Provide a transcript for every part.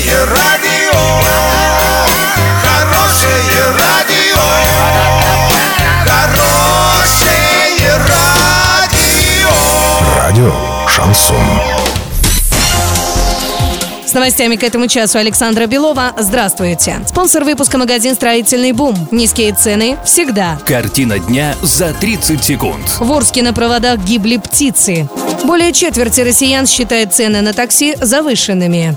Хорошее радио, хорошее радио, хорошее радио. Радио Шансон. С новостями к этому часу Александра Белова. Здравствуйте. Спонсор выпуска магазин «Строительный бум». Низкие цены всегда. Картина дня за 30 секунд. В Орске на проводах гибли птицы. Более четверти россиян считает цены на такси завышенными.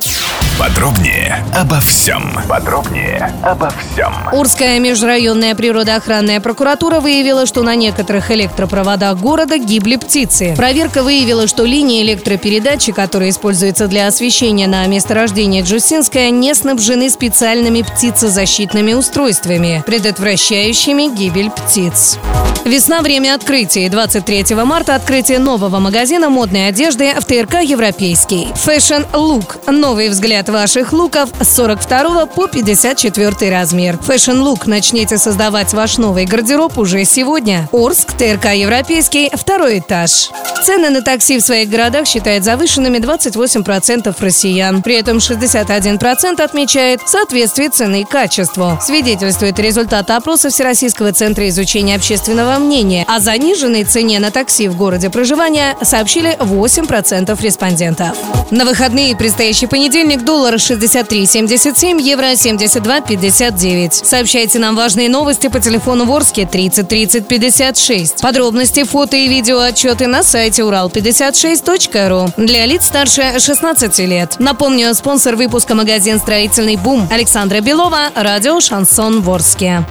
Подробнее обо всем. Подробнее обо всем. Урская межрайонная природоохранная прокуратура выявила, что на некоторых электропроводах города гибли птицы. Проверка выявила, что линии электропередачи, которые используются для освещения на месторождении Джусинская, не снабжены специальными птицезащитными устройствами, предотвращающими гибель птиц. Весна – время открытия. 23 марта – открытие нового магазина модной одежды в ТРК «Европейский». Fashion Look – новый взгляд ваших луков с 42 по 54 размер. Fashion Look начните создавать ваш новый гардероб уже сегодня. Орск, ТРК «Европейский», второй этаж. Цены на такси в своих городах считает завышенными 28% россиян. При этом 61% отмечает соответствие цены и качеству. Свидетельствует результат опроса Всероссийского центра изучения общественного мнения. О заниженной цене на такси в городе проживания сообщили 8% респондентов. На выходные предстоящий понедельник доллар 63,77, евро 72,59. Сообщайте нам важные новости по телефону Ворске 30 30 56. Подробности, фото и видео отчеты на сайте урал56.ру. Для лиц старше 16 лет. Напомню, спонсор выпуска магазин «Строительный бум» Александра Белова, радио «Шансон Ворске».